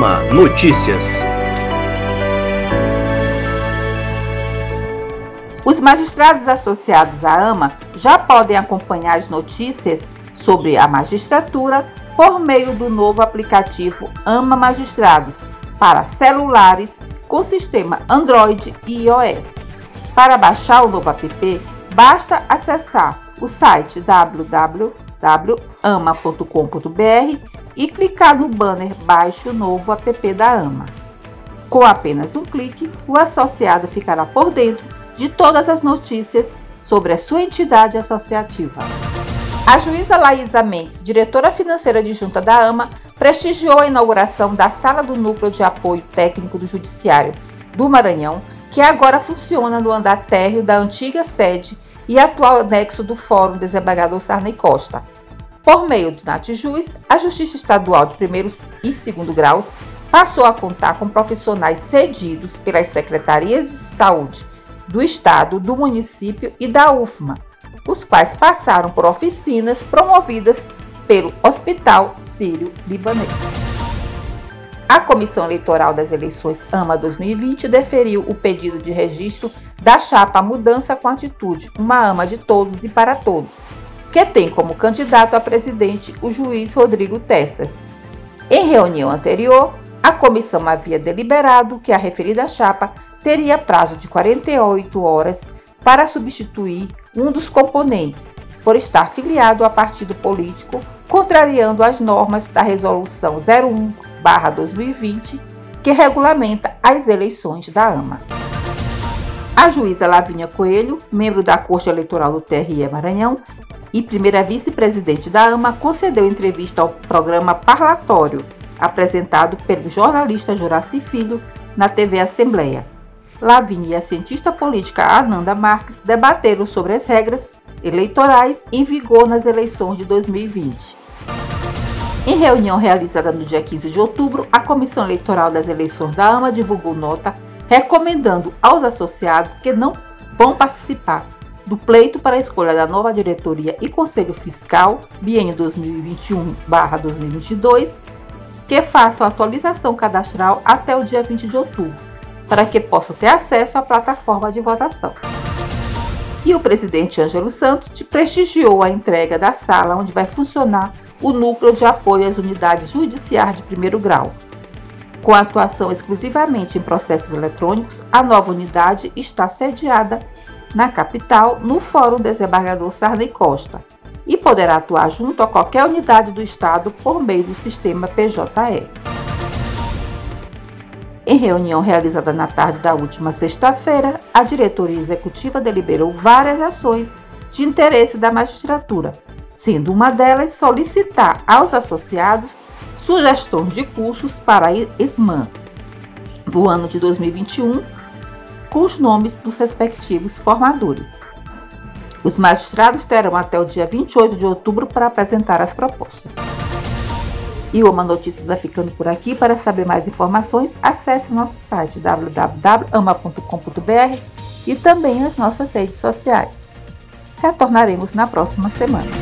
AMA Notícias. Os magistrados associados à AMA já podem acompanhar as notícias sobre a magistratura por meio do novo aplicativo AMA Magistrados para celulares com sistema Android e iOS. Para baixar o novo app, basta acessar o site www.ama.com.br e clicar no banner Baixe o novo app da AMA. Com apenas um clique, o associado ficará por dentro de todas as notícias sobre a sua entidade associativa. A juíza Laísa Mendes, diretora financeira adjunta da AMA, prestigiou a inauguração da Sala do Núcleo de Apoio Técnico do Judiciário do Maranhão, que agora funciona no andar térreo da antiga sede e atual anexo do Fórum Desembargador Sarney Costa. Por meio do NatJuiz, a Justiça Estadual de primeiro e segundo graus passou a contar com profissionais cedidos pelas secretarias de saúde do Estado, do município e da UFMA, os quais passaram por oficinas promovidas pelo Hospital Sírio-Libanês. A Comissão Eleitoral das Eleições AMA 2020 deferiu o pedido de registro da chapa Mudança com Atitude, uma AMA de todos e para todos, que tem como candidato a presidente o juiz Rodrigo Tessas. Em reunião anterior, a comissão havia deliberado que a referida chapa teria prazo de 48 horas para substituir um dos componentes, por estar filiado a partido político, contrariando as normas da Resolução 01-2020, que regulamenta as eleições da AMA. A juíza Lavínia Coelho, membro da Corte Eleitoral do TRE Maranhão e primeira vice-presidente da AMA, concedeu entrevista ao programa Parlatório, apresentado pelo jornalista Juraci Filho na TV Assembleia. Lavínia e a cientista política Ananda Marques debateram sobre as regras eleitorais em vigor nas eleições de 2020. Em reunião realizada no dia 15 de outubro, a Comissão Eleitoral das Eleições da AMA divulgou nota recomendando aos associados que não vão participar do pleito para a escolha da nova diretoria e Conselho Fiscal, biênio 2021-2022, que façam atualização cadastral até o dia 20 de outubro para que possam ter acesso à plataforma de votação. E o presidente Ângelo Santos prestigiou a entrega da sala onde vai funcionar o núcleo de apoio às unidades judiciais de primeiro grau. Com atuação exclusivamente em processos eletrônicos, a nova unidade está sediada na capital, no Fórum Desembargador Sarney Costa, e poderá atuar junto a qualquer unidade do Estado por meio do sistema PJE. Em reunião realizada na tarde da última sexta-feira, a diretoria executiva deliberou várias ações de interesse da magistratura, sendo uma delas solicitar aos associados sugestões de cursos para a ESMAN do ano de 2021, com os nomes dos respectivos formadores. Os magistrados terão até o dia 28 de outubro para apresentar as propostas. E o Ama Notícias vai ficando por aqui. Para saber mais informações, acesse nosso site www.ama.com.br e também as nossas redes sociais. Retornaremos na próxima semana.